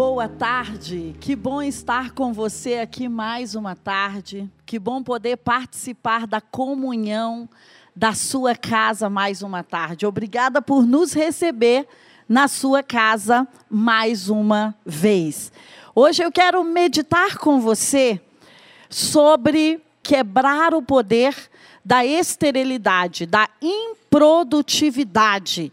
Boa tarde, que bom estar com você aqui mais uma tarde, que bom poder participar da comunhão da sua casa mais uma tarde. Obrigada por nos receber na sua casa mais uma vez. Hoje eu quero meditar com você sobre quebrar o poder da esterilidade, da improdutividade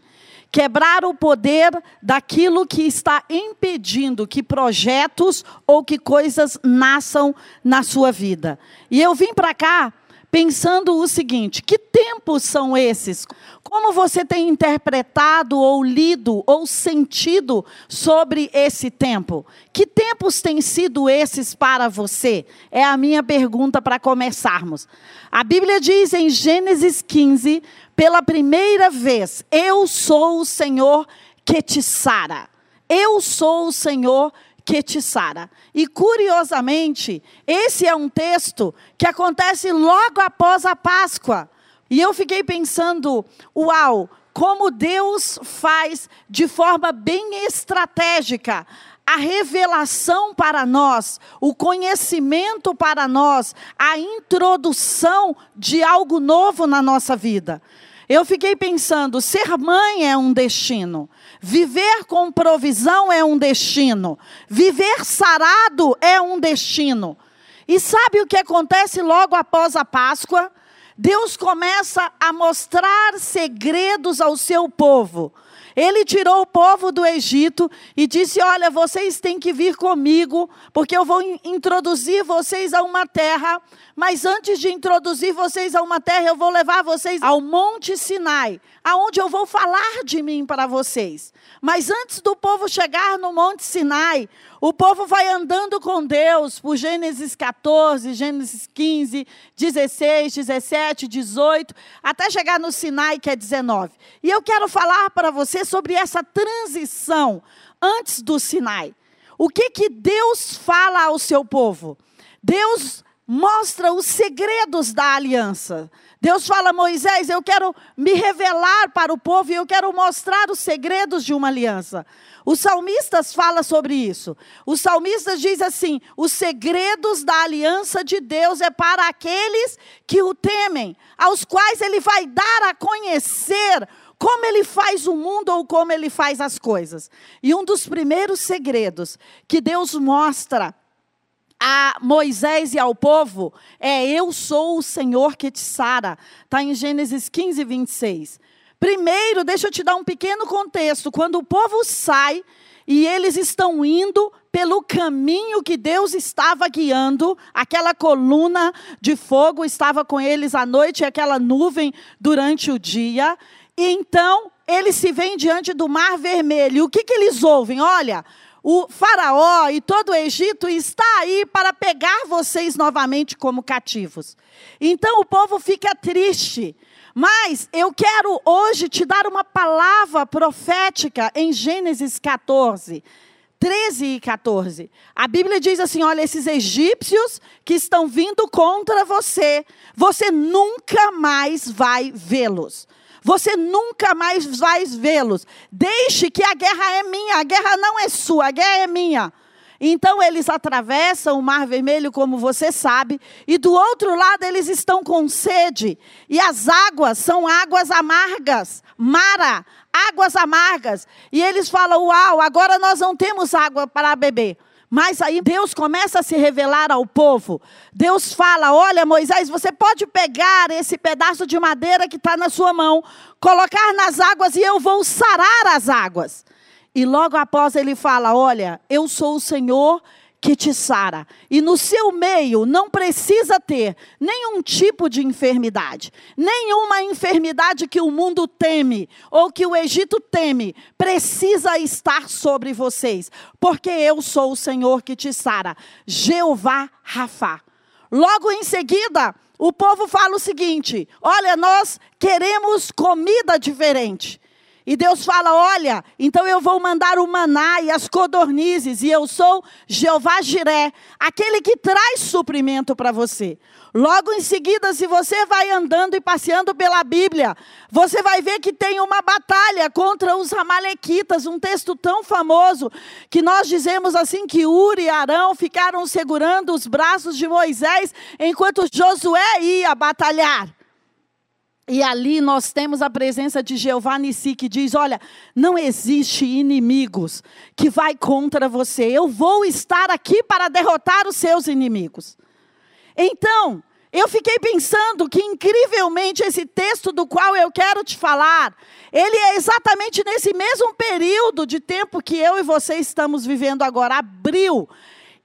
quebrar o poder daquilo que está impedindo que projetos ou que coisas nasçam na sua vida. E eu vim para cá pensando o seguinte: que tempos são esses? Como você tem interpretado ou lido ou sentido sobre esse tempo? Que tempos têm sido esses para você? É a minha pergunta para começarmos. A Bíblia diz em Gênesis 15, pela primeira vez, eu sou o Senhor que te sara. Eu sou o Senhor que te sara. E curiosamente, esse é um texto que acontece logo após a Páscoa. E eu fiquei pensando, uau, como Deus faz de forma bem estratégica a revelação para nós, o conhecimento para nós, a introdução de algo novo na nossa vida. Eu fiquei pensando: ser mãe é um destino, viver com provisão é um destino, viver sarado é um destino. E sabe o que acontece logo após a Páscoa? Deus começa a mostrar segredos ao seu povo. Ele tirou o povo do Egito e disse: Olha, vocês têm que vir comigo, porque eu vou introduzir vocês a uma terra. Mas antes de introduzir vocês a uma terra, eu vou levar vocês ao Monte Sinai, aonde eu vou falar de mim para vocês. Mas antes do povo chegar no Monte Sinai, o povo vai andando com Deus por Gênesis 14, Gênesis 15, 16, 17, 18, até chegar no Sinai, que é 19. E eu quero falar para você sobre essa transição antes do Sinai. O que que Deus fala ao seu povo? Deus mostra os segredos da aliança. Deus fala Moisés: Eu quero me revelar para o povo e eu quero mostrar os segredos de uma aliança. Os salmistas falam sobre isso. Os salmistas dizem assim: os segredos da aliança de Deus é para aqueles que o temem, aos quais ele vai dar a conhecer como ele faz o mundo ou como ele faz as coisas. E um dos primeiros segredos que Deus mostra a Moisés e ao povo é: Eu sou o Senhor que te sara. Está em Gênesis 15, 26. Primeiro, deixa eu te dar um pequeno contexto. Quando o povo sai e eles estão indo pelo caminho que Deus estava guiando, aquela coluna de fogo estava com eles à noite e aquela nuvem durante o dia. E então eles se veem diante do mar vermelho. O que, que eles ouvem? Olha, o Faraó e todo o Egito está aí para pegar vocês novamente como cativos. Então o povo fica triste. Mas eu quero hoje te dar uma palavra profética em Gênesis 14. 13 e 14. A Bíblia diz assim: olha, esses egípcios que estão vindo contra você, você nunca mais vai vê-los. Você nunca mais vai vê-los. Deixe que a guerra é minha, a guerra não é sua, a guerra é minha. Então eles atravessam o Mar Vermelho, como você sabe, e do outro lado eles estão com sede, e as águas são águas amargas, mara, águas amargas. E eles falam: Uau, agora nós não temos água para beber. Mas aí Deus começa a se revelar ao povo. Deus fala: Olha, Moisés, você pode pegar esse pedaço de madeira que está na sua mão, colocar nas águas e eu vou sarar as águas. E logo após ele fala: Olha, eu sou o Senhor que te sara. E no seu meio não precisa ter nenhum tipo de enfermidade, nenhuma enfermidade que o mundo teme ou que o Egito teme, precisa estar sobre vocês, porque eu sou o Senhor que te sara, Jeová Rafa. Logo em seguida, o povo fala o seguinte: olha, nós queremos comida diferente. E Deus fala: Olha, então eu vou mandar o maná e as codornizes, e eu sou Jeová Jiré, aquele que traz suprimento para você. Logo em seguida, se você vai andando e passeando pela Bíblia, você vai ver que tem uma batalha contra os Amalequitas, um texto tão famoso que nós dizemos assim que Uri e Arão ficaram segurando os braços de Moisés enquanto Josué ia batalhar. E ali nós temos a presença de Jeová Nissi que diz: Olha, não existe inimigos que vai contra você. Eu vou estar aqui para derrotar os seus inimigos. Então, eu fiquei pensando que incrivelmente esse texto do qual eu quero te falar, ele é exatamente nesse mesmo período de tempo que eu e você estamos vivendo agora, abril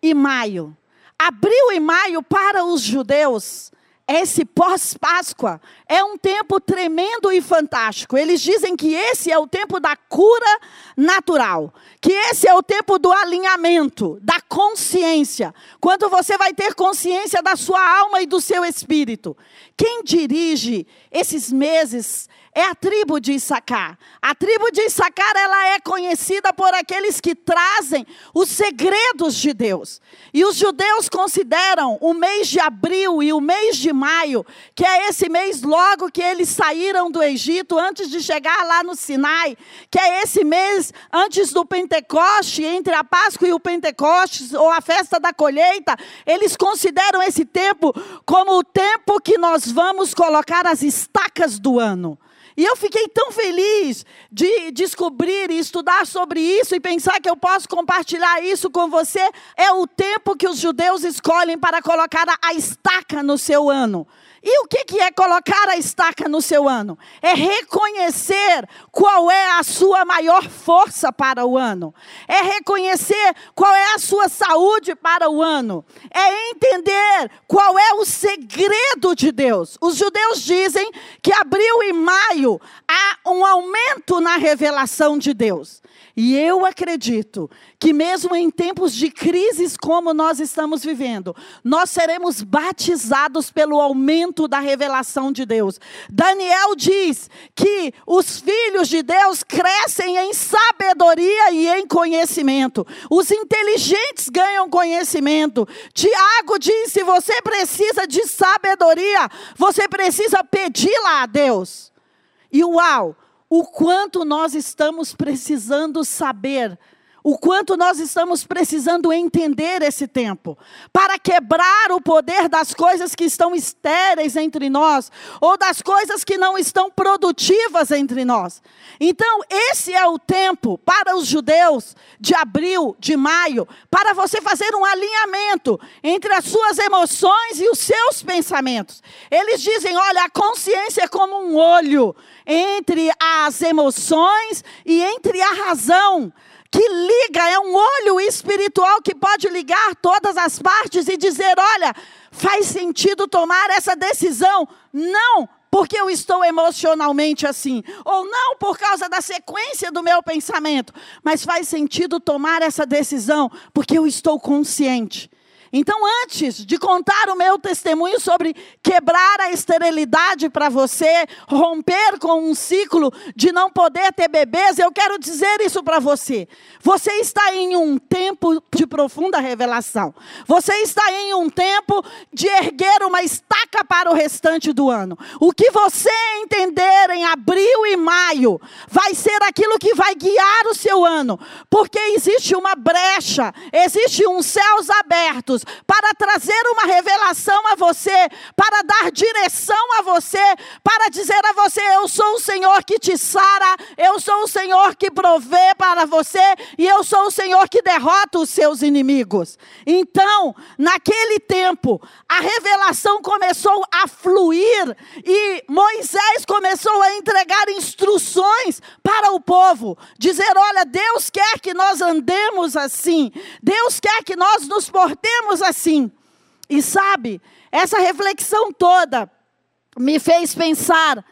e maio. Abril e maio para os judeus esse pós-Páscoa é um tempo tremendo e fantástico. Eles dizem que esse é o tempo da cura natural, que esse é o tempo do alinhamento, da consciência. Quando você vai ter consciência da sua alma e do seu espírito. Quem dirige esses meses é a tribo de Issacar. A tribo de Issacar, ela é conhecida por aqueles que trazem os segredos de Deus. E os judeus consideram o mês de abril e o mês de maio, que é esse mês logo que eles saíram do Egito, antes de chegar lá no Sinai, que é esse mês antes do Pentecoste, entre a Páscoa e o Pentecoste, ou a festa da colheita, eles consideram esse tempo como o tempo que nós vamos colocar as estacas do ano. E eu fiquei tão feliz de descobrir e estudar sobre isso e pensar que eu posso compartilhar isso com você. É o tempo que os judeus escolhem para colocar a estaca no seu ano. E o que, é colocar a estaca no seu ano? É reconhecer qual é a sua maior força para o ano. É reconhecer qual é a sua saúde para o ano. É entender qual é o segredo de Deus. Os judeus dizem que abril e maio há um aumento na revelação de Deus. E eu acredito que, mesmo em tempos de crises como nós estamos vivendo, nós seremos batizados pelo aumento da revelação de Deus. Daniel diz que os filhos de Deus crescem em sabedoria e em conhecimento, os inteligentes ganham conhecimento. Tiago diz: se você precisa de sabedoria, você precisa pedi-la a Deus. E uau! O quanto nós estamos precisando saber, o quanto nós estamos precisando entender esse tempo, para quebrar o poder das coisas que estão estéreis entre nós, ou das coisas que não estão produtivas entre nós. Então, esse é o tempo para os judeus de abril, de maio, para você fazer um alinhamento entre as suas emoções e os seus pensamentos. Eles dizem: olha, a consciência é como um olho entre as emoções e entre a razão. Que liga, é um olho espiritual que pode ligar todas as partes e dizer: olha, faz sentido tomar essa decisão. Não, porque eu estou emocionalmente assim, ou não por causa da sequência do meu pensamento, mas faz sentido tomar essa decisão porque eu estou consciente. Então, antes de contar o meu testemunho sobre quebrar a esterilidade para você, romper com um ciclo de não poder ter bebês, eu quero dizer isso para você. Você está em um tempo de profunda revelação. Você está em um tempo de erguer uma estaca para o restante do ano. O que você entender em abril e maio vai ser aquilo que vai guiar o seu ano, porque existe uma brecha, existe uns céus abertos para trazer uma revelação a você, para dar direção a você, para dizer a você: Eu sou o Senhor que te sara, eu sou o Senhor que provê para você e eu sou o Senhor que derrota os seus inimigos. Então, naquele tempo, a revelação começou a fluir e Moisés começou a entregar instruções para o povo, dizer: Olha, Deus quer que nós andemos assim, Deus quer que nós nos portemos assim. E sabe, essa reflexão toda me fez pensar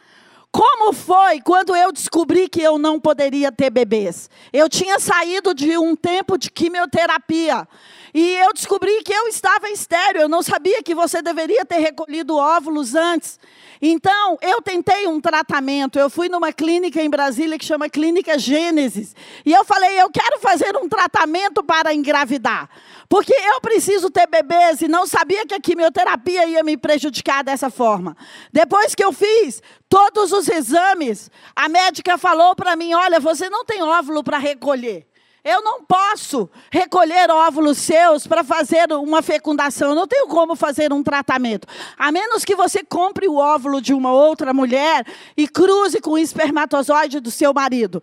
como foi quando eu descobri que eu não poderia ter bebês? Eu tinha saído de um tempo de quimioterapia. E eu descobri que eu estava estéreo. Eu não sabia que você deveria ter recolhido óvulos antes. Então, eu tentei um tratamento. Eu fui numa clínica em Brasília que chama Clínica Gênesis. E eu falei, eu quero fazer um tratamento para engravidar. Porque eu preciso ter bebês e não sabia que a quimioterapia ia me prejudicar dessa forma. Depois que eu fiz todos os exames, a médica falou para mim: olha, você não tem óvulo para recolher. Eu não posso recolher óvulos seus para fazer uma fecundação. Eu não tenho como fazer um tratamento. A menos que você compre o óvulo de uma outra mulher e cruze com o espermatozoide do seu marido.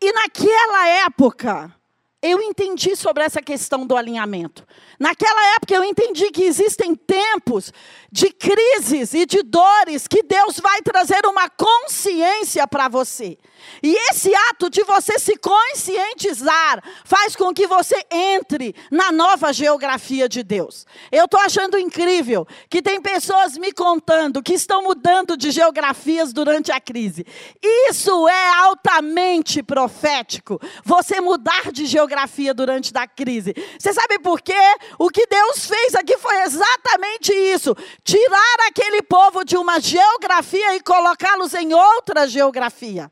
E naquela época, eu entendi sobre essa questão do alinhamento. Naquela época eu entendi que existem tempos de crises e de dores que Deus vai trazer uma consciência para você. E esse ato de você se conscientizar faz com que você entre na nova geografia de Deus. Eu estou achando incrível que tem pessoas me contando que estão mudando de geografias durante a crise. Isso é altamente profético. Você mudar de geografia durante a crise. Você sabe por quê? O que Deus fez aqui foi exatamente isso: tirar aquele povo de uma geografia e colocá-los em outra geografia.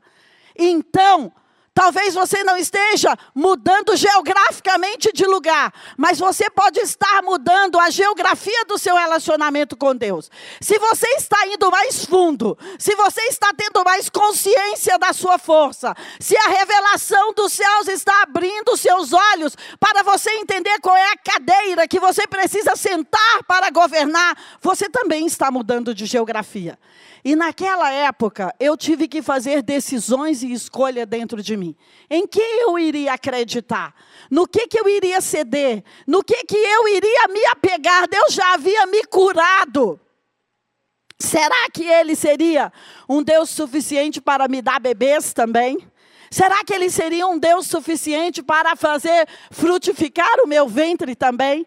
Então, Talvez você não esteja mudando geograficamente de lugar, mas você pode estar mudando a geografia do seu relacionamento com Deus. Se você está indo mais fundo, se você está tendo mais consciência da sua força, se a revelação dos céus está abrindo seus olhos para você entender qual é a cadeira que você precisa sentar para governar, você também está mudando de geografia. E naquela época, eu tive que fazer decisões e escolha dentro de mim. Em que eu iria acreditar? No que, que eu iria ceder? No que, que eu iria me apegar? Deus já havia me curado. Será que ele seria um Deus suficiente para me dar bebês também? Será que ele seria um Deus suficiente para fazer frutificar o meu ventre também?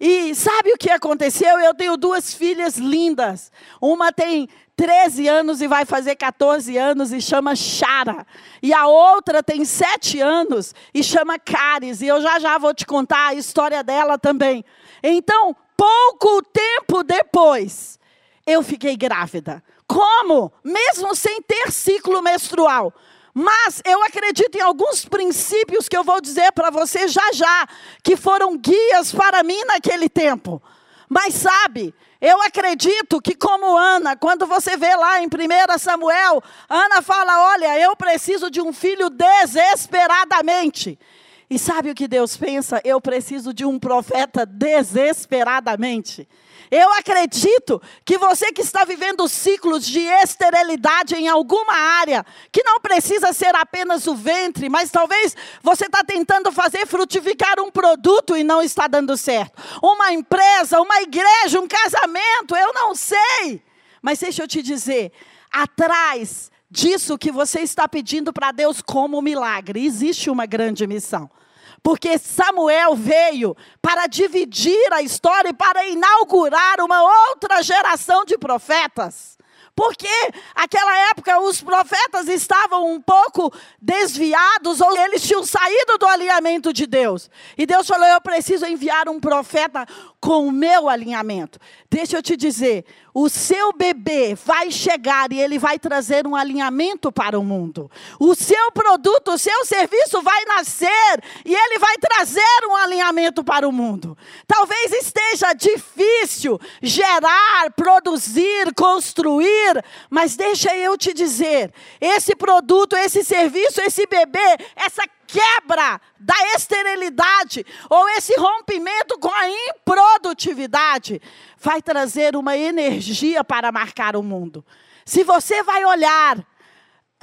E sabe o que aconteceu? Eu tenho duas filhas lindas. Uma tem 13 anos e vai fazer 14 anos e chama Chara. E a outra tem 7 anos e chama Caris. E eu já já vou te contar a história dela também. Então, pouco tempo depois, eu fiquei grávida. Como? Mesmo sem ter ciclo menstrual. Mas eu acredito em alguns princípios que eu vou dizer para você já já, que foram guias para mim naquele tempo. Mas sabe, eu acredito que, como Ana, quando você vê lá em 1 Samuel, Ana fala: Olha, eu preciso de um filho desesperadamente. E sabe o que Deus pensa? Eu preciso de um profeta desesperadamente. Eu acredito que você que está vivendo ciclos de esterilidade em alguma área, que não precisa ser apenas o ventre, mas talvez você está tentando fazer frutificar um produto e não está dando certo. Uma empresa, uma igreja, um casamento, eu não sei. Mas deixa eu te dizer, atrás disso que você está pedindo para Deus como milagre, existe uma grande missão. Porque Samuel veio para dividir a história e para inaugurar uma outra geração de profetas. Porque aquela época os profetas estavam um pouco desviados ou eles tinham saído do alinhamento de Deus. E Deus falou: Eu preciso enviar um profeta com o meu alinhamento. Deixa eu te dizer, o seu bebê vai chegar e ele vai trazer um alinhamento para o mundo. O seu produto, o seu serviço vai nascer e ele vai trazer um alinhamento para o mundo. Talvez esteja difícil gerar, produzir, construir, mas deixa eu te dizer, esse produto, esse serviço, esse bebê, essa quebra da esterilidade ou esse rompimento com a improdutividade vai trazer uma energia para marcar o mundo. Se você vai olhar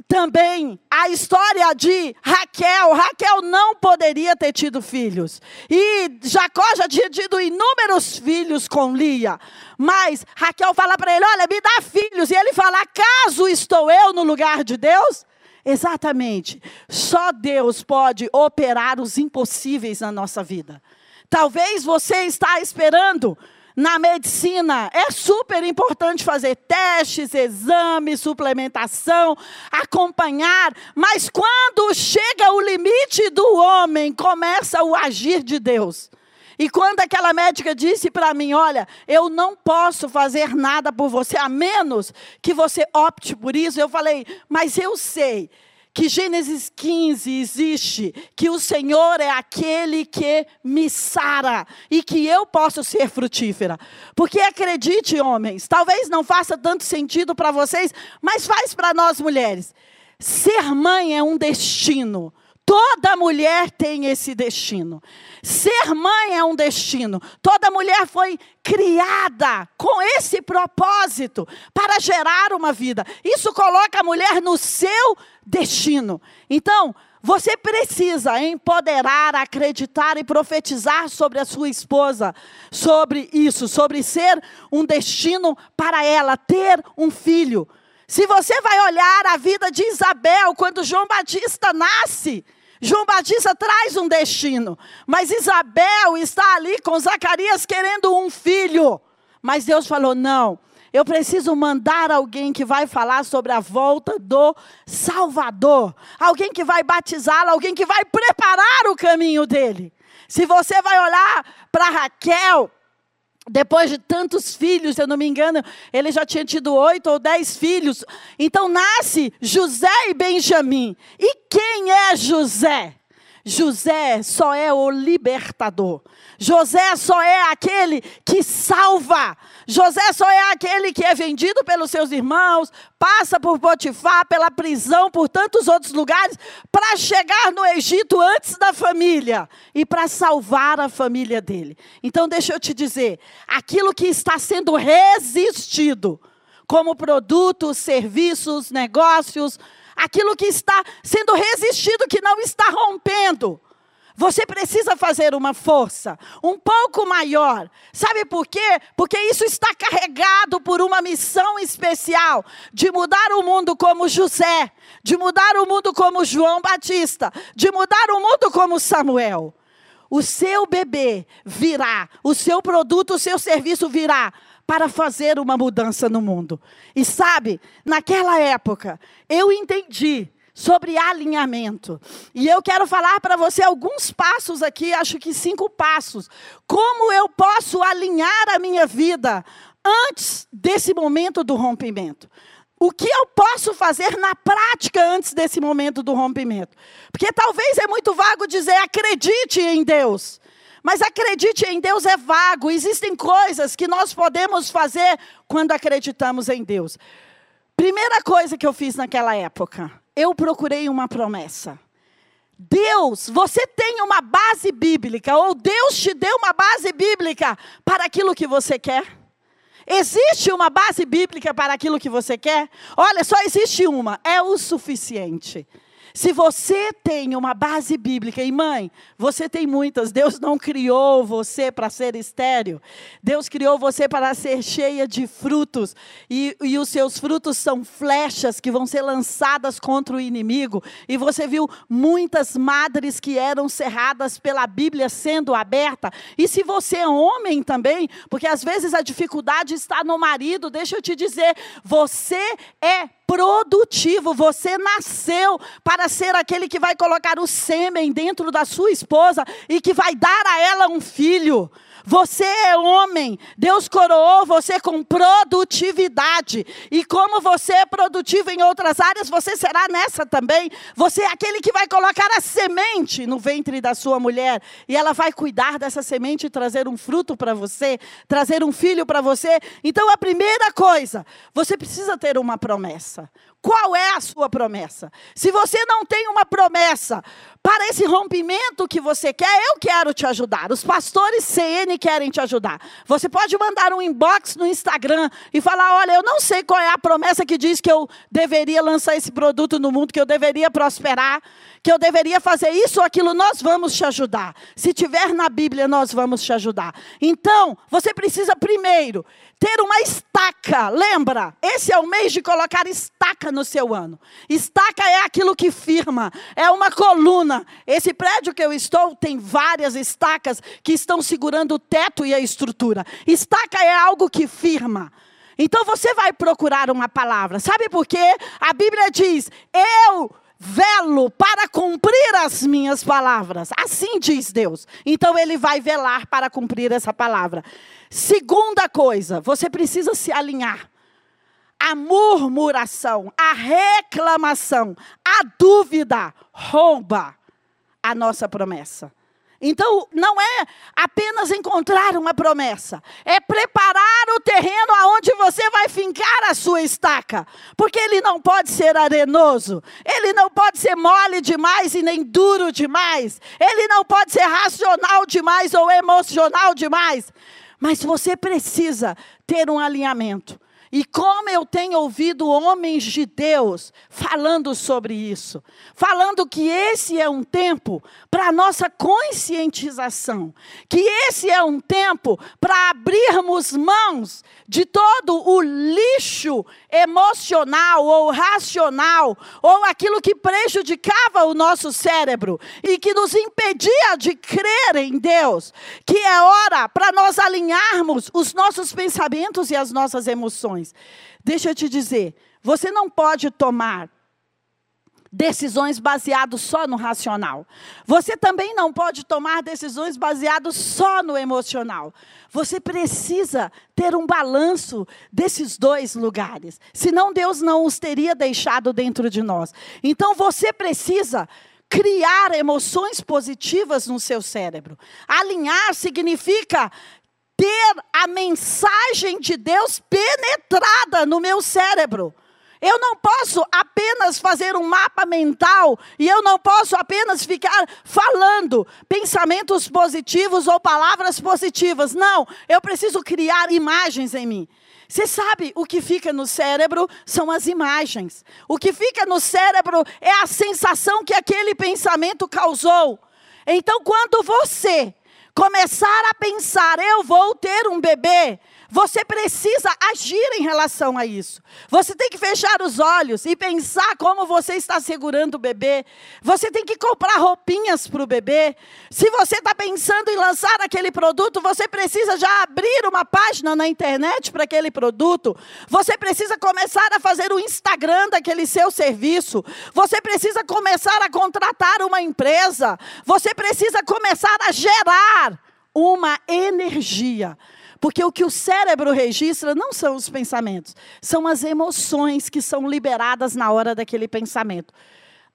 também a história de Raquel. Raquel não poderia ter tido filhos. E Jacó já tinha tido inúmeros filhos com Lia. Mas Raquel fala para ele: Olha, me dá filhos. E ele fala: Acaso estou eu no lugar de Deus? Exatamente. Só Deus pode operar os impossíveis na nossa vida. Talvez você está esperando na medicina é super importante fazer testes, exames, suplementação, acompanhar, mas quando chega o limite do homem, começa o agir de Deus. E quando aquela médica disse para mim: Olha, eu não posso fazer nada por você, a menos que você opte por isso, eu falei: Mas eu sei que Gênesis 15 existe, que o Senhor é aquele que me sara e que eu posso ser frutífera. Porque acredite, homens, talvez não faça tanto sentido para vocês, mas faz para nós mulheres. Ser mãe é um destino. Toda mulher tem esse destino. Ser mãe é um destino. Toda mulher foi criada com esse propósito para gerar uma vida. Isso coloca a mulher no seu destino. Então, você precisa empoderar, acreditar e profetizar sobre a sua esposa, sobre isso, sobre ser um destino para ela, ter um filho. Se você vai olhar a vida de Isabel quando João Batista nasce, João Batista traz um destino, mas Isabel está ali com Zacarias querendo um filho. Mas Deus falou: não, eu preciso mandar alguém que vai falar sobre a volta do Salvador, alguém que vai batizá-lo, alguém que vai preparar o caminho dele. Se você vai olhar para Raquel, depois de tantos filhos, se eu não me engano, ele já tinha tido oito ou dez filhos. Então nasce José e Benjamim. E quem é José? José só é o libertador. José só é aquele que salva. José só é aquele que é vendido pelos seus irmãos, passa por Potifar, pela prisão, por tantos outros lugares, para chegar no Egito antes da família e para salvar a família dele. Então, deixa eu te dizer: aquilo que está sendo resistido, como produtos, serviços, negócios, aquilo que está sendo resistido, que não está rompendo. Você precisa fazer uma força um pouco maior. Sabe por quê? Porque isso está carregado por uma missão especial de mudar o mundo como José, de mudar o mundo como João Batista, de mudar o mundo como Samuel. O seu bebê virá, o seu produto, o seu serviço virá para fazer uma mudança no mundo. E sabe, naquela época, eu entendi sobre alinhamento. E eu quero falar para você alguns passos aqui, acho que cinco passos. Como eu posso alinhar a minha vida antes desse momento do rompimento? O que eu posso fazer na prática antes desse momento do rompimento? Porque talvez é muito vago dizer acredite em Deus. Mas acredite em Deus é vago. Existem coisas que nós podemos fazer quando acreditamos em Deus. Primeira coisa que eu fiz naquela época, eu procurei uma promessa. Deus, você tem uma base bíblica, ou Deus te deu uma base bíblica para aquilo que você quer? Existe uma base bíblica para aquilo que você quer? Olha, só existe uma, é o suficiente. Se você tem uma base bíblica, e mãe, você tem muitas, Deus não criou você para ser estéreo, Deus criou você para ser cheia de frutos, e, e os seus frutos são flechas que vão ser lançadas contra o inimigo, e você viu muitas madres que eram cerradas pela Bíblia sendo aberta, e se você é homem também, porque às vezes a dificuldade está no marido, deixa eu te dizer, você é produtivo. Você nasceu para ser aquele que vai colocar o sêmen dentro da sua esposa e que vai dar a ela um filho. Você é homem. Deus coroou você com produtividade. E como você é produtivo em outras áreas, você será nessa também. Você é aquele que vai colocar a semente no ventre da sua mulher. E ela vai cuidar dessa semente e trazer um fruto para você, trazer um filho para você. Então, a primeira coisa, você precisa ter uma promessa. Qual é a sua promessa? Se você não tem uma promessa para esse rompimento que você quer, eu quero te ajudar. Os pastores CN querem te ajudar. Você pode mandar um inbox no Instagram e falar: olha, eu não sei qual é a promessa que diz que eu deveria lançar esse produto no mundo, que eu deveria prosperar, que eu deveria fazer isso ou aquilo. Nós vamos te ajudar. Se tiver na Bíblia, nós vamos te ajudar. Então, você precisa primeiro ter uma estaca. Lembra? Esse é o mês de colocar estaca no seu ano. Estaca é aquilo que firma, é uma coluna. Esse prédio que eu estou tem várias estacas que estão segurando o teto e a estrutura. Estaca é algo que firma. Então você vai procurar uma palavra. Sabe por quê? A Bíblia diz: Eu velo para cumprir as minhas palavras. Assim diz Deus. Então ele vai velar para cumprir essa palavra. Segunda coisa, você precisa se alinhar. A murmuração, a reclamação, a dúvida rouba a nossa promessa. Então, não é apenas encontrar uma promessa, é preparar o terreno aonde você vai fincar a sua estaca, porque ele não pode ser arenoso, ele não pode ser mole demais e nem duro demais, ele não pode ser racional demais ou emocional demais, mas você precisa ter um alinhamento. E como eu tenho ouvido homens de Deus falando sobre isso, falando que esse é um tempo para nossa conscientização, que esse é um tempo para abrirmos mãos de todo o lixo emocional ou racional, ou aquilo que prejudicava o nosso cérebro e que nos impedia de crer em Deus, que é hora para nós alinharmos os nossos pensamentos e as nossas emoções. Deixa eu te dizer, você não pode tomar decisões baseadas só no racional. Você também não pode tomar decisões baseadas só no emocional. Você precisa ter um balanço desses dois lugares. Senão Deus não os teria deixado dentro de nós. Então você precisa criar emoções positivas no seu cérebro. Alinhar significa ter a mensagem de Deus penetrada no meu cérebro. Eu não posso apenas fazer um mapa mental e eu não posso apenas ficar falando pensamentos positivos ou palavras positivas. Não, eu preciso criar imagens em mim. Você sabe o que fica no cérebro são as imagens. O que fica no cérebro é a sensação que aquele pensamento causou. Então, quando você começar a pensar, eu vou ter um bebê, você precisa agir em relação a isso. Você tem que fechar os olhos e pensar como você está segurando o bebê. Você tem que comprar roupinhas para o bebê. Se você está pensando em lançar aquele produto, você precisa já abrir uma página na internet para aquele produto. Você precisa começar a fazer o Instagram daquele seu serviço. Você precisa começar a contratar uma empresa. Você precisa começar a gerar uma energia porque o que o cérebro registra não são os pensamentos, são as emoções que são liberadas na hora daquele pensamento.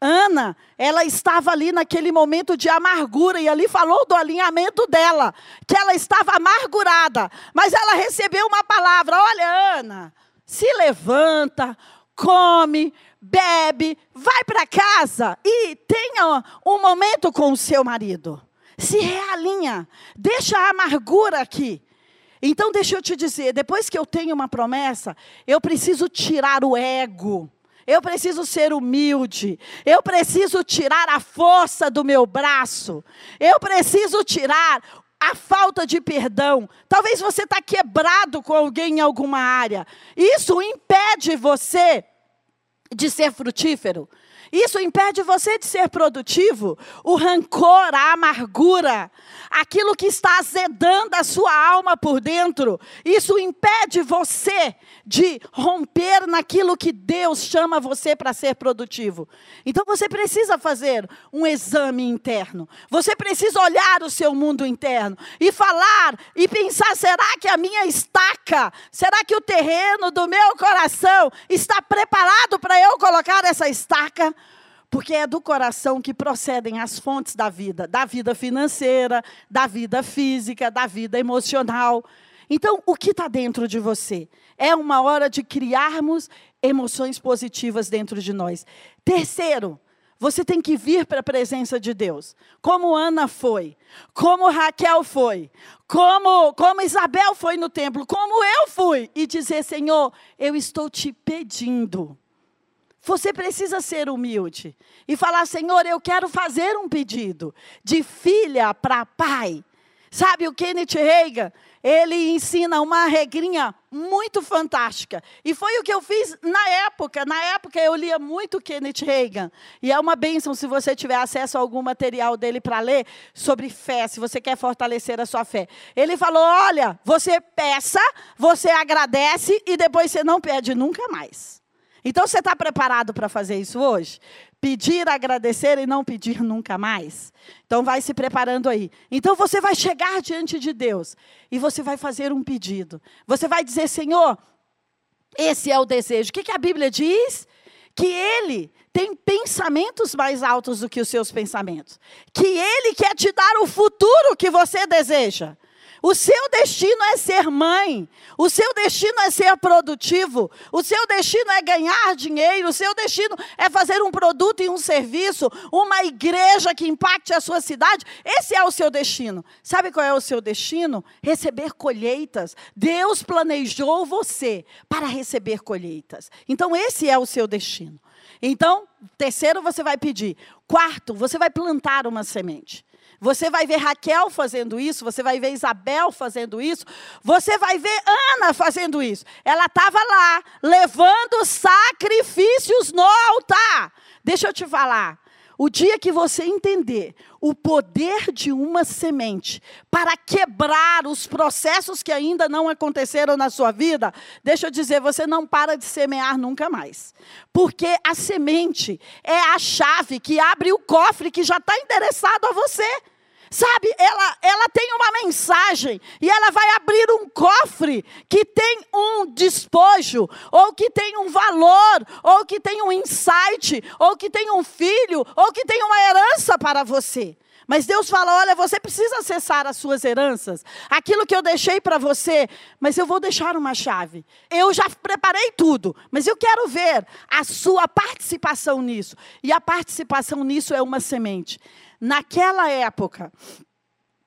Ana, ela estava ali naquele momento de amargura, e ali falou do alinhamento dela, que ela estava amargurada, mas ela recebeu uma palavra: olha, Ana, se levanta, come, bebe, vai para casa e tenha um momento com o seu marido. Se realinha, deixa a amargura aqui. Então, deixa eu te dizer: depois que eu tenho uma promessa, eu preciso tirar o ego. Eu preciso ser humilde. Eu preciso tirar a força do meu braço. Eu preciso tirar a falta de perdão. Talvez você está quebrado com alguém em alguma área. Isso impede você de ser frutífero. Isso impede você de ser produtivo. O rancor, a amargura, aquilo que está azedando a sua alma por dentro, isso impede você de romper naquilo que Deus chama você para ser produtivo. Então você precisa fazer um exame interno. Você precisa olhar o seu mundo interno e falar e pensar: será que a minha estaca, será que o terreno do meu coração está preparado para eu colocar essa estaca? Porque é do coração que procedem as fontes da vida, da vida financeira, da vida física, da vida emocional. Então, o que está dentro de você? É uma hora de criarmos emoções positivas dentro de nós. Terceiro, você tem que vir para a presença de Deus. Como Ana foi, como Raquel foi, como, como Isabel foi no templo, como eu fui, e dizer: Senhor, eu estou te pedindo você precisa ser humilde e falar: Senhor, eu quero fazer um pedido de filha para pai. Sabe o Kenneth Reagan? Ele ensina uma regrinha muito fantástica. E foi o que eu fiz na época. Na época eu lia muito Kenneth Reagan. E é uma bênção se você tiver acesso a algum material dele para ler sobre fé, se você quer fortalecer a sua fé. Ele falou: olha, você peça, você agradece e depois você não pede nunca mais. Então você está preparado para fazer isso hoje? pedir, agradecer e não pedir nunca mais. Então vai se preparando aí. Então você vai chegar diante de Deus e você vai fazer um pedido. Você vai dizer, Senhor, esse é o desejo. O que, a Bíblia diz? Que Ele tem pensamentos mais altos do que os seus pensamentos. Que Ele quer te dar o futuro que você deseja. O seu destino é ser mãe, o seu destino é ser produtivo, o seu destino é ganhar dinheiro, o seu destino é fazer um produto e um serviço, uma igreja que impacte a sua cidade. Esse é o seu destino. Sabe qual é o seu destino? Receber colheitas. Deus planejou você para receber colheitas. Então, esse é o seu destino. Então, terceiro, você vai pedir. Quarto, você vai plantar uma semente. Você vai ver Raquel fazendo isso, você vai ver Isabel fazendo isso, você vai ver Ana fazendo isso. Ela estava lá, levando sacrifícios no altar. Deixa eu te falar. O dia que você entender o poder de uma semente para quebrar os processos que ainda não aconteceram na sua vida, deixa eu dizer, você não para de semear nunca mais. Porque a semente é a chave que abre o cofre que já está endereçado a você. Sabe, ela, ela tem uma mensagem e ela vai abrir um cofre que tem um despojo, ou que tem um valor, ou que tem um insight, ou que tem um filho, ou que tem uma herança para você. Mas Deus fala: olha, você precisa acessar as suas heranças, aquilo que eu deixei para você, mas eu vou deixar uma chave. Eu já preparei tudo, mas eu quero ver a sua participação nisso. E a participação nisso é uma semente. Naquela época,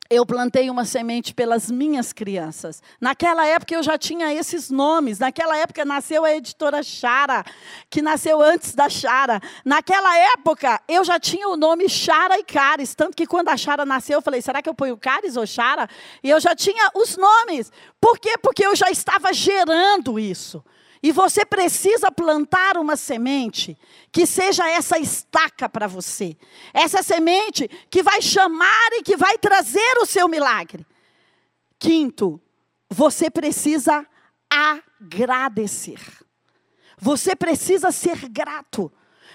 eu plantei uma semente pelas minhas crianças. Naquela época eu já tinha esses nomes. Naquela época nasceu a editora Chara, que nasceu antes da Chara. Naquela época eu já tinha o nome Chara e Caris. Tanto que quando a Chara nasceu, eu falei: será que eu ponho Caris ou Chara? E eu já tinha os nomes. Por quê? Porque eu já estava gerando isso. E você precisa plantar uma semente que seja essa estaca para você. Essa semente que vai chamar e que vai trazer o seu milagre. Quinto, você precisa agradecer. Você precisa ser grato.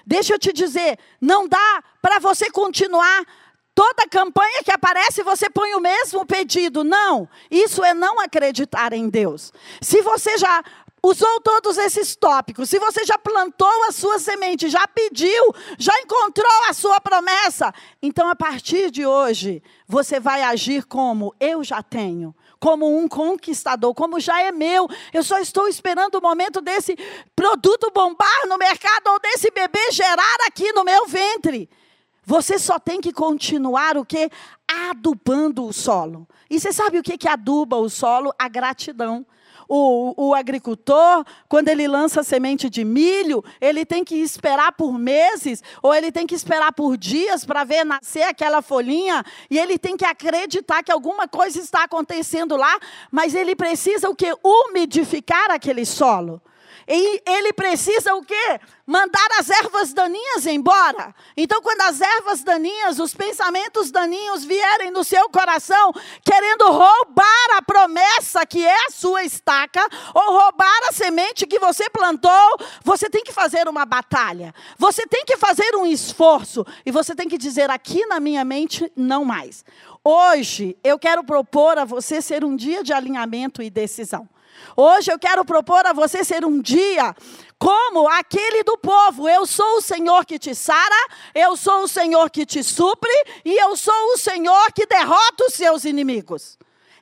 Deixa eu te dizer, não dá para você continuar toda campanha que aparece, você põe o mesmo pedido. Não, isso é não acreditar em Deus. Se você já usou todos esses tópicos, se você já plantou a sua semente, já pediu, já encontrou a sua promessa, então a partir de hoje, você vai agir como eu já tenho como um conquistador, como já é meu. Eu só estou esperando o momento desse produto bombar no mercado ou desse bebê gerar aqui no meu ventre. Você só tem que continuar o que? Adubando o solo. E você sabe o que, que aduba o solo? A gratidão o, o agricultor, quando ele lança semente de milho, ele tem que esperar por meses, ou ele tem que esperar por dias para ver nascer aquela folhinha, e ele tem que acreditar que alguma coisa está acontecendo lá, mas ele precisa o que? Umidificar aquele solo. E ele precisa o quê? Mandar as ervas daninhas embora. Então, quando as ervas daninhas, os pensamentos daninhos vierem no seu coração, querendo roubar a promessa que é a sua estaca, ou roubar a semente que você plantou, você tem que fazer uma batalha. Você tem que fazer um esforço. E você tem que dizer aqui na minha mente, não mais. Hoje, eu quero propor a você ser um dia de alinhamento e decisão. Hoje eu quero propor a você ser um dia como aquele do povo. Eu sou o Senhor que te sara, eu sou o Senhor que te supre e eu sou o Senhor que derrota os seus inimigos.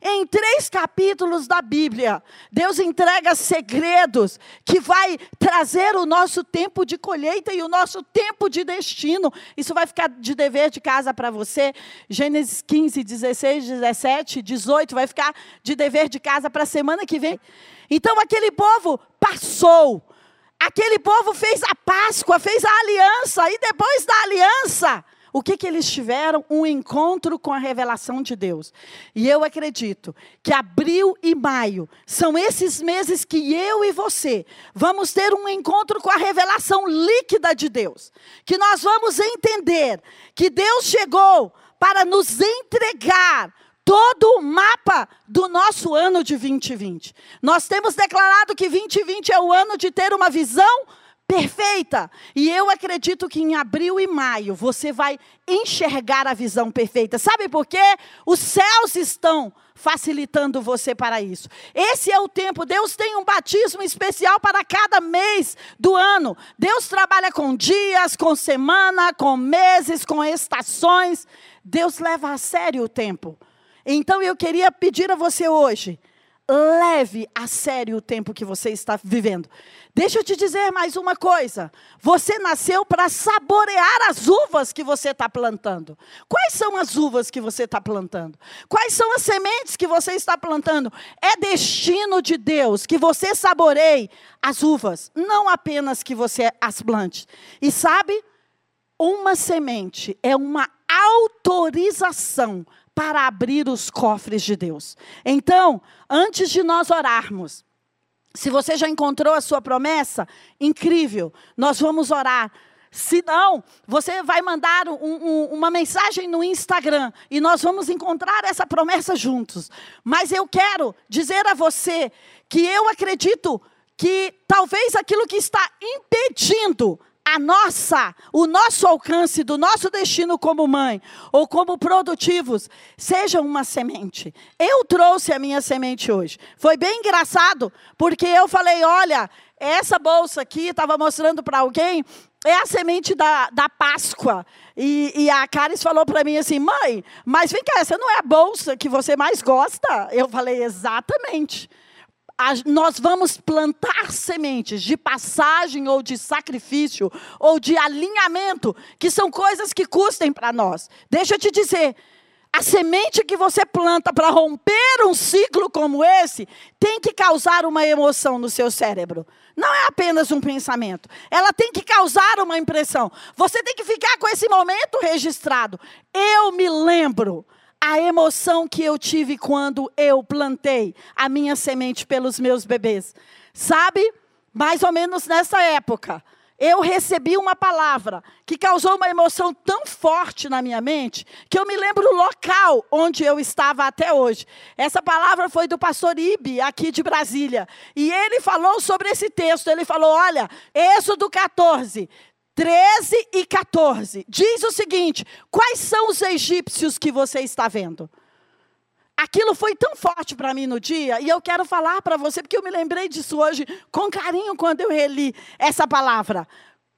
Em três capítulos da Bíblia, Deus entrega segredos que vai trazer o nosso tempo de colheita e o nosso tempo de destino. Isso vai ficar de dever de casa para você. Gênesis 15, 16, 17, 18 vai ficar de dever de casa para a semana que vem. Então aquele povo passou. Aquele povo fez a Páscoa, fez a aliança e depois da aliança, o que, que eles tiveram? Um encontro com a revelação de Deus. E eu acredito que abril e maio são esses meses que eu e você vamos ter um encontro com a revelação líquida de Deus. Que nós vamos entender que Deus chegou para nos entregar todo o mapa do nosso ano de 2020. Nós temos declarado que 2020 é o ano de ter uma visão perfeita. E eu acredito que em abril e maio você vai enxergar a visão perfeita. Sabe por quê? Os céus estão facilitando você para isso. Esse é o tempo. Deus tem um batismo especial para cada mês do ano. Deus trabalha com dias, com semana, com meses, com estações. Deus leva a sério o tempo. Então eu queria pedir a você hoje, leve a sério o tempo que você está vivendo. Deixa eu te dizer mais uma coisa. Você nasceu para saborear as uvas que você está plantando. Quais são as uvas que você está plantando? Quais são as sementes que você está plantando? É destino de Deus que você saboreie as uvas, não apenas que você as plante. E sabe, uma semente é uma autorização para abrir os cofres de Deus. Então, antes de nós orarmos, se você já encontrou a sua promessa, incrível, nós vamos orar. Se não, você vai mandar um, um, uma mensagem no Instagram e nós vamos encontrar essa promessa juntos. Mas eu quero dizer a você que eu acredito que talvez aquilo que está impedindo a nossa, o nosso alcance do nosso destino como mãe ou como produtivos, seja uma semente. Eu trouxe a minha semente hoje. Foi bem engraçado, porque eu falei: olha, essa bolsa aqui, estava mostrando para alguém, é a semente da, da Páscoa. E, e a Caris falou para mim assim: mãe, mas vem cá, essa não é a bolsa que você mais gosta? Eu falei: exatamente nós vamos plantar sementes de passagem ou de sacrifício ou de alinhamento, que são coisas que custem para nós. Deixa eu te dizer, a semente que você planta para romper um ciclo como esse tem que causar uma emoção no seu cérebro. Não é apenas um pensamento. Ela tem que causar uma impressão. Você tem que ficar com esse momento registrado. Eu me lembro a emoção que eu tive quando eu plantei a minha semente pelos meus bebês. Sabe? Mais ou menos nessa época, eu recebi uma palavra que causou uma emoção tão forte na minha mente que eu me lembro o local onde eu estava até hoje. Essa palavra foi do pastor Ibe, aqui de Brasília. E ele falou sobre esse texto. Ele falou: Olha, Êxodo 14, 13 e 14. Diz o seguinte: quais são os egípcios que você está vendo? Aquilo foi tão forte para mim no dia, e eu quero falar para você, porque eu me lembrei disso hoje com carinho quando eu reli essa palavra.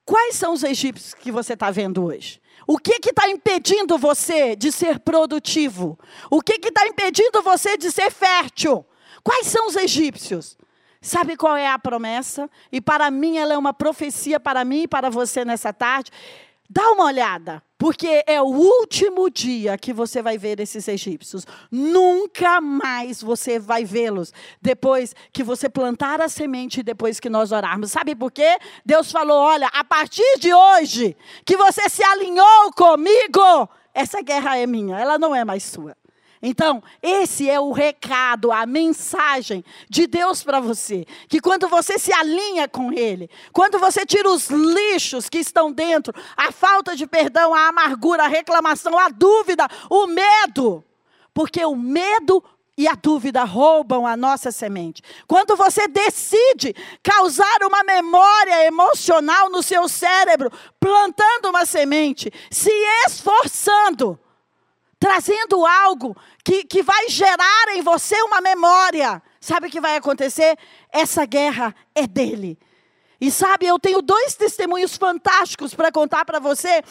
Quais são os egípcios que você está vendo hoje? O que está impedindo você de ser produtivo? O que está impedindo você de ser fértil? Quais são os egípcios? Sabe qual é a promessa? E para mim ela é uma profecia para mim e para você nessa tarde. Dá uma olhada, porque é o último dia que você vai ver esses egípcios. Nunca mais você vai vê-los depois que você plantar a semente e depois que nós orarmos. Sabe por quê? Deus falou: olha, a partir de hoje que você se alinhou comigo, essa guerra é minha, ela não é mais sua. Então, esse é o recado, a mensagem de Deus para você. Que quando você se alinha com Ele, quando você tira os lixos que estão dentro, a falta de perdão, a amargura, a reclamação, a dúvida, o medo, porque o medo e a dúvida roubam a nossa semente. Quando você decide causar uma memória emocional no seu cérebro, plantando uma semente, se esforçando, trazendo algo que, que vai gerar em você uma memória. Sabe o que vai acontecer? Essa guerra é dele. E sabe, eu tenho dois testemunhos fantásticos para contar para você.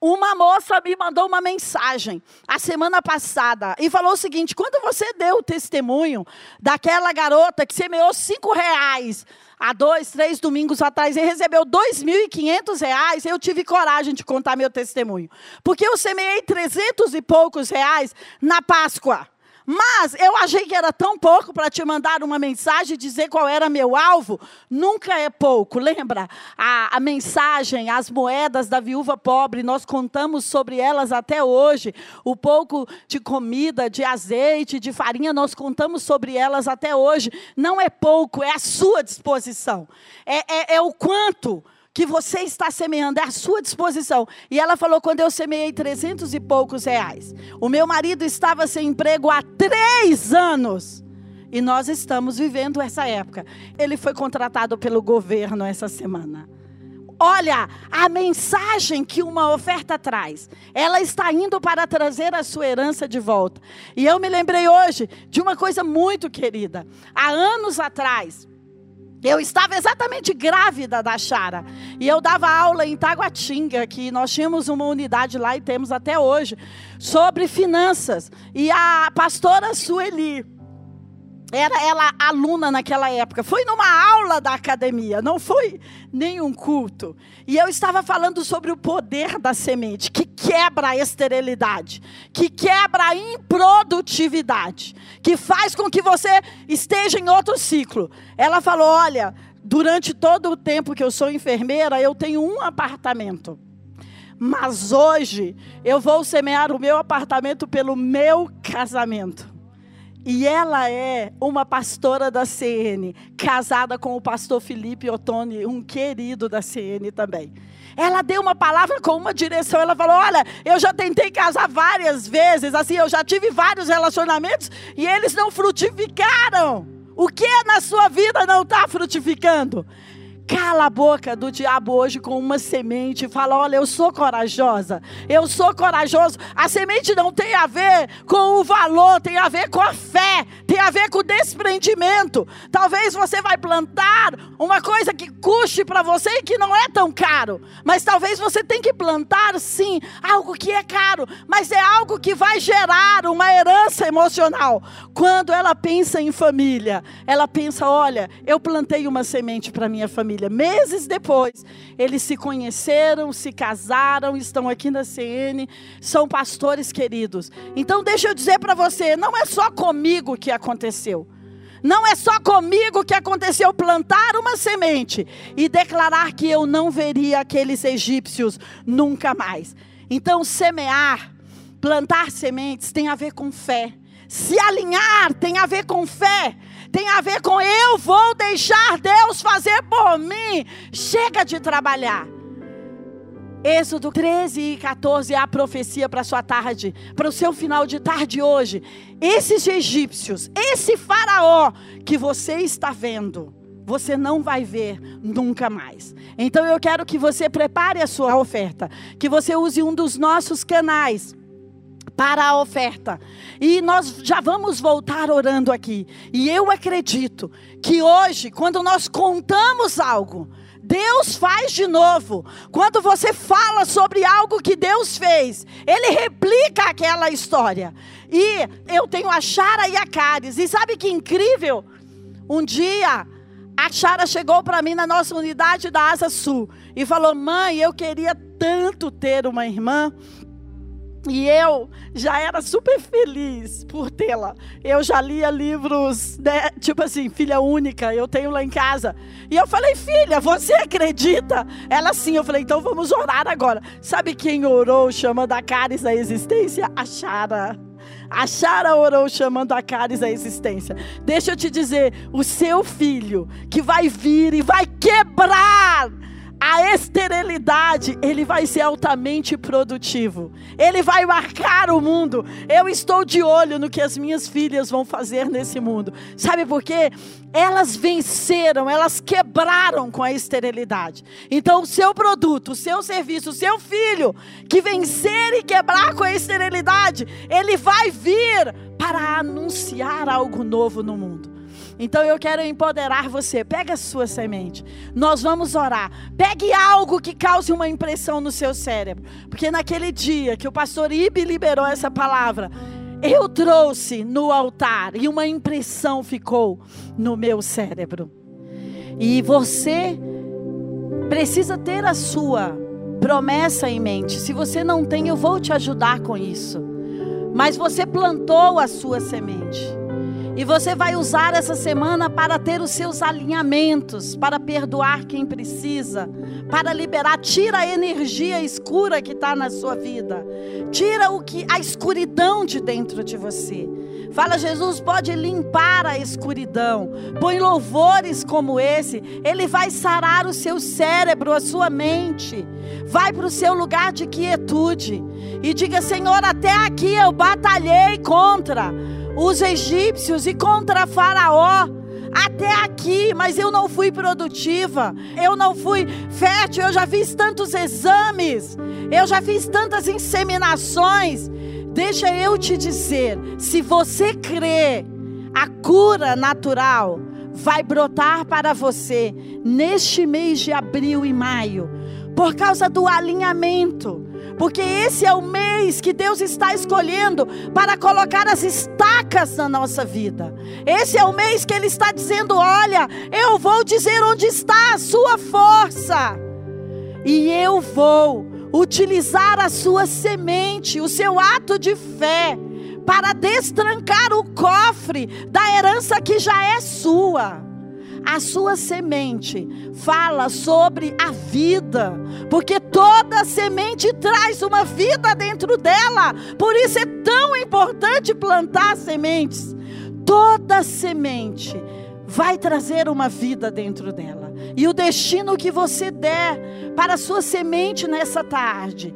Uma moça me mandou uma mensagem a semana passada e falou o seguinte: quando você deu o testemunho daquela garota que semeou cinco reais há dois, três domingos atrás e recebeu dois mil e quinhentos reais, eu tive coragem de contar meu testemunho. Porque eu semeei trezentos e poucos reais na Páscoa. Mas eu achei que era tão pouco para te mandar uma mensagem e dizer qual era meu alvo. Nunca é pouco. Lembra a, a mensagem, as moedas da viúva pobre, nós contamos sobre elas até hoje. O pouco de comida, de azeite, de farinha, nós contamos sobre elas até hoje. Não é pouco, é a sua disposição. é, é, é o quanto que você está semeando, é à sua disposição. E ela falou: quando eu semeei trezentos e poucos reais, o meu marido estava sem emprego há três anos. E nós estamos vivendo essa época. Ele foi contratado pelo governo essa semana. Olha, a mensagem que uma oferta traz, ela está indo para trazer a sua herança de volta. E eu me lembrei hoje de uma coisa muito querida. Há anos atrás, eu estava exatamente grávida da Chara. E eu dava aula em Taguatinga, que nós tínhamos uma unidade lá e temos até hoje, sobre finanças. E a pastora Sueli, era ela aluna naquela época. Foi numa aula da academia, não foi nenhum culto. E eu estava falando sobre o poder da semente, que quebra a esterilidade, que quebra a improdutividade, que faz com que você esteja em outro ciclo. Ela falou: Olha, durante todo o tempo que eu sou enfermeira, eu tenho um apartamento. Mas hoje eu vou semear o meu apartamento pelo meu casamento. E ela é uma pastora da CN, casada com o pastor Felipe Ottoni, um querido da CN também. Ela deu uma palavra com uma direção. Ela falou: Olha, eu já tentei casar várias vezes, assim, eu já tive vários relacionamentos e eles não frutificaram. O que na sua vida não está frutificando? Cala a boca do diabo hoje com uma semente e fala: Olha, eu sou corajosa, eu sou corajoso. A semente não tem a ver com o valor, tem a ver com a fé, tem a ver com o desprendimento. Talvez você vai plantar uma coisa que custe para você e que não é tão caro, mas talvez você tenha que plantar sim algo que é caro, mas é algo que vai gerar uma herança emocional. Quando ela pensa em família, ela pensa: Olha, eu plantei uma semente para minha família família. Meses depois, eles se conheceram, se casaram, estão aqui na CN, são pastores queridos. Então, deixa eu dizer para você: não é só comigo que aconteceu. Não é só comigo que aconteceu plantar uma semente e declarar que eu não veria aqueles egípcios nunca mais. Então, semear, plantar sementes tem a ver com fé. Se alinhar tem a ver com fé tem a ver com eu vou deixar Deus fazer por mim. Chega de trabalhar. Êxodo 13 e 14 é a profecia para sua tarde, para o seu final de tarde hoje. Esses egípcios, esse faraó que você está vendo, você não vai ver nunca mais. Então eu quero que você prepare a sua oferta, que você use um dos nossos canais para a oferta. E nós já vamos voltar orando aqui. E eu acredito que hoje, quando nós contamos algo, Deus faz de novo. Quando você fala sobre algo que Deus fez, Ele replica aquela história. E eu tenho a Chara e a Caris. E sabe que incrível? Um dia, a Chara chegou para mim na nossa unidade da Asa Sul e falou: Mãe, eu queria tanto ter uma irmã e eu já era super feliz por tê-la. Eu já lia livros, né, tipo assim, filha única, eu tenho lá em casa. E eu falei, filha, você acredita? Ela sim, eu falei, então vamos orar agora. Sabe quem orou chamando a Caris à existência? A Chara. A Chara orou chamando a Caris à existência. Deixa eu te dizer, o seu filho que vai vir e vai quebrar a esterilidade, ele vai ser altamente produtivo. Ele vai marcar o mundo. Eu estou de olho no que as minhas filhas vão fazer nesse mundo. Sabe por quê? Elas venceram, elas quebraram com a esterilidade. Então, o seu produto, o seu serviço, o seu filho que vencer e quebrar com a esterilidade, ele vai vir para anunciar algo novo no mundo. Então eu quero empoderar você. Pega a sua semente. Nós vamos orar. Pegue algo que cause uma impressão no seu cérebro. Porque naquele dia que o pastor Ibe liberou essa palavra, eu trouxe no altar e uma impressão ficou no meu cérebro. E você precisa ter a sua promessa em mente. Se você não tem, eu vou te ajudar com isso. Mas você plantou a sua semente. E você vai usar essa semana para ter os seus alinhamentos, para perdoar quem precisa, para liberar, tira a energia escura que está na sua vida, tira o que a escuridão de dentro de você. Fala, Jesus pode limpar a escuridão. Põe louvores como esse, ele vai sarar o seu cérebro, a sua mente. Vai para o seu lugar de quietude e diga: Senhor, até aqui eu batalhei contra os egípcios e contra Faraó. até aqui, mas eu não fui produtiva, eu não fui fértil, eu já fiz tantos exames, eu já fiz tantas inseminações. Deixa eu te dizer, se você crê, a cura natural vai brotar para você neste mês de abril e maio, por causa do alinhamento porque esse é o mês que Deus está escolhendo para colocar as estacas na nossa vida. Esse é o mês que Ele está dizendo: olha, eu vou dizer onde está a sua força, e eu vou utilizar a sua semente, o seu ato de fé, para destrancar o cofre da herança que já é sua. A sua semente fala sobre a vida, porque toda semente traz uma vida dentro dela. Por isso é tão importante plantar sementes. Toda semente vai trazer uma vida dentro dela. E o destino que você der para a sua semente nessa tarde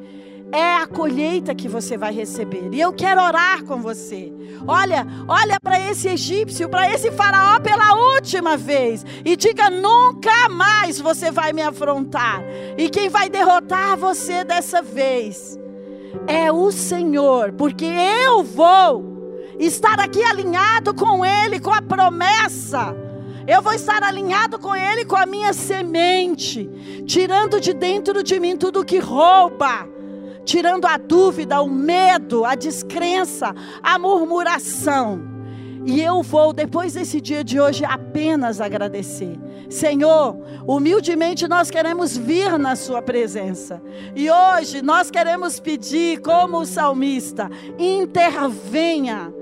é a colheita que você vai receber. E eu quero orar com você. Olha, olha para esse egípcio, para esse faraó pela última vez e diga: nunca mais você vai me afrontar. E quem vai derrotar você dessa vez é o Senhor, porque eu vou estar aqui alinhado com Ele, com a promessa. Eu vou estar alinhado com Ele, com a minha semente, tirando de dentro de mim tudo que rouba tirando a dúvida, o medo, a descrença, a murmuração. E eu vou, depois desse dia de hoje, apenas agradecer. Senhor, humildemente nós queremos vir na Sua presença. E hoje nós queremos pedir, como o salmista, intervenha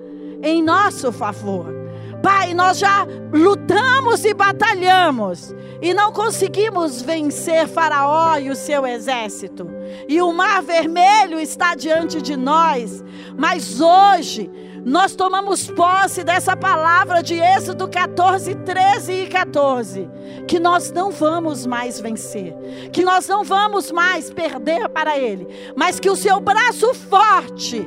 em nosso favor. Pai, nós já lutamos e batalhamos e não conseguimos vencer Faraó e o seu exército. E o Mar Vermelho está diante de nós, mas hoje nós tomamos posse dessa palavra de Êxodo 14, 13 e 14, que nós não vamos mais vencer, que nós não vamos mais perder para Ele, mas que o seu braço forte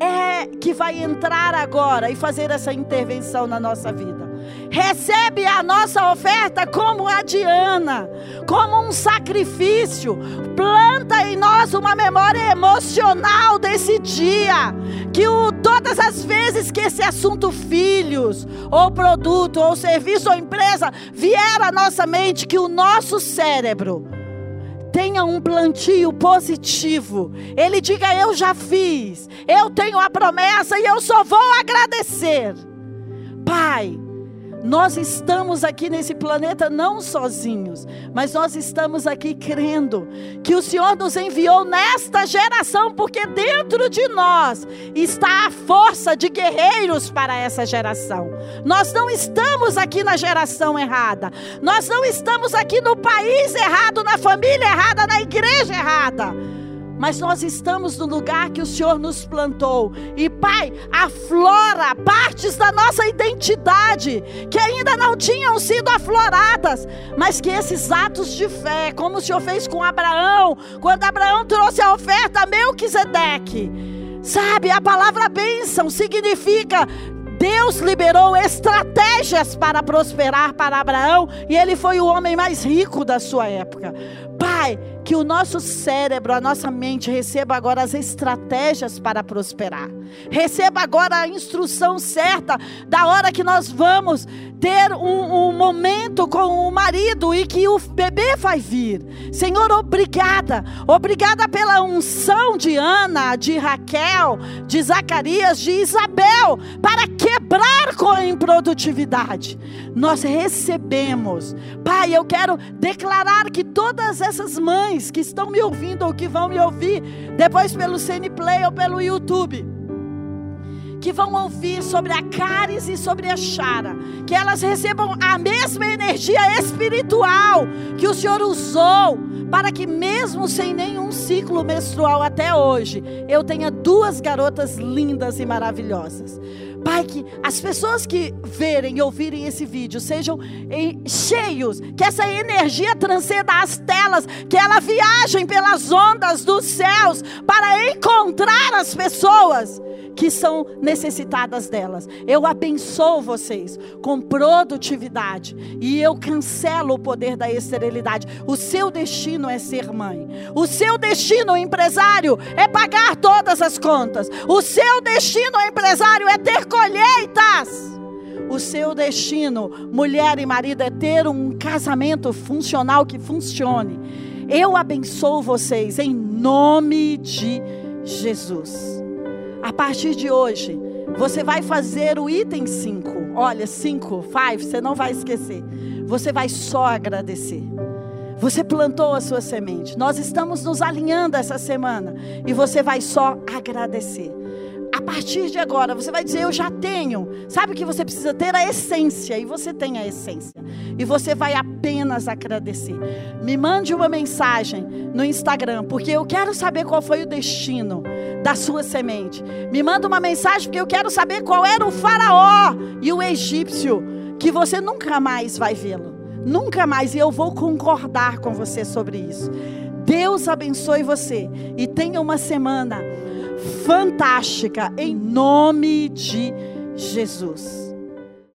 é que vai entrar agora e fazer essa intervenção na nossa vida. Recebe a nossa oferta como a Diana, como um sacrifício. Planta em nós uma memória emocional desse dia. Que o, todas as vezes que esse assunto, filhos, ou produto, ou serviço, ou empresa, vier à nossa mente, que o nosso cérebro tenha um plantio positivo. Ele diga: Eu já fiz, eu tenho a promessa e eu só vou agradecer. Pai, nós estamos aqui nesse planeta não sozinhos, mas nós estamos aqui crendo que o Senhor nos enviou nesta geração, porque dentro de nós está a força de guerreiros para essa geração. Nós não estamos aqui na geração errada, nós não estamos aqui no país errado, na família errada, na igreja errada mas nós estamos no lugar que o Senhor nos plantou. E Pai, aflora partes da nossa identidade que ainda não tinham sido afloradas, mas que esses atos de fé, como o Senhor fez com Abraão, quando Abraão trouxe a oferta a Melquisedeque, sabe, a palavra bênção significa Deus liberou estratégias para prosperar para Abraão e ele foi o homem mais rico da sua época. Pai, que o nosso cérebro, a nossa mente receba agora as estratégias para prosperar. Receba agora a instrução certa da hora que nós vamos ter um, um, momento com o marido e que o bebê vai vir. Senhor, obrigada. Obrigada pela unção de Ana, de Raquel, de Zacarias, de Isabel, para quebrar com a improdutividade. Nós recebemos. Pai, eu quero declarar que todas essas mães que estão me ouvindo ou que vão me ouvir depois pelo CNPlay ou pelo YouTube, que vão ouvir sobre a Caris e sobre a Chara, que elas recebam a mesma energia espiritual que o Senhor usou para que mesmo sem nenhum ciclo menstrual até hoje, eu tenha duas garotas lindas e maravilhosas. Pai, que as pessoas que verem e ouvirem esse vídeo sejam cheios, que essa energia transcenda as telas, que ela viajem pelas ondas dos céus para encontrar as pessoas que são necessitadas delas. Eu abençoo vocês com produtividade e eu cancelo o poder da esterilidade. O seu destino é ser mãe. O seu destino, empresário, é pagar todas as contas. O seu destino, empresário, é ter colheitas. O seu destino, mulher e marido, é ter um casamento funcional que funcione. Eu abençoo vocês em nome de Jesus. A partir de hoje, você vai fazer o item 5. Olha, 5, 5, você não vai esquecer. Você vai só agradecer. Você plantou a sua semente. Nós estamos nos alinhando essa semana. E você vai só agradecer. A partir de agora, você vai dizer: Eu já tenho. Sabe que você precisa ter a essência. E você tem a essência. E você vai apenas agradecer. Me mande uma mensagem no Instagram, porque eu quero saber qual foi o destino da sua semente. Me manda uma mensagem, porque eu quero saber qual era o faraó e o egípcio, que você nunca mais vai vê-lo. Nunca mais. E eu vou concordar com você sobre isso. Deus abençoe você e tenha uma semana fantástica em nome de Jesus.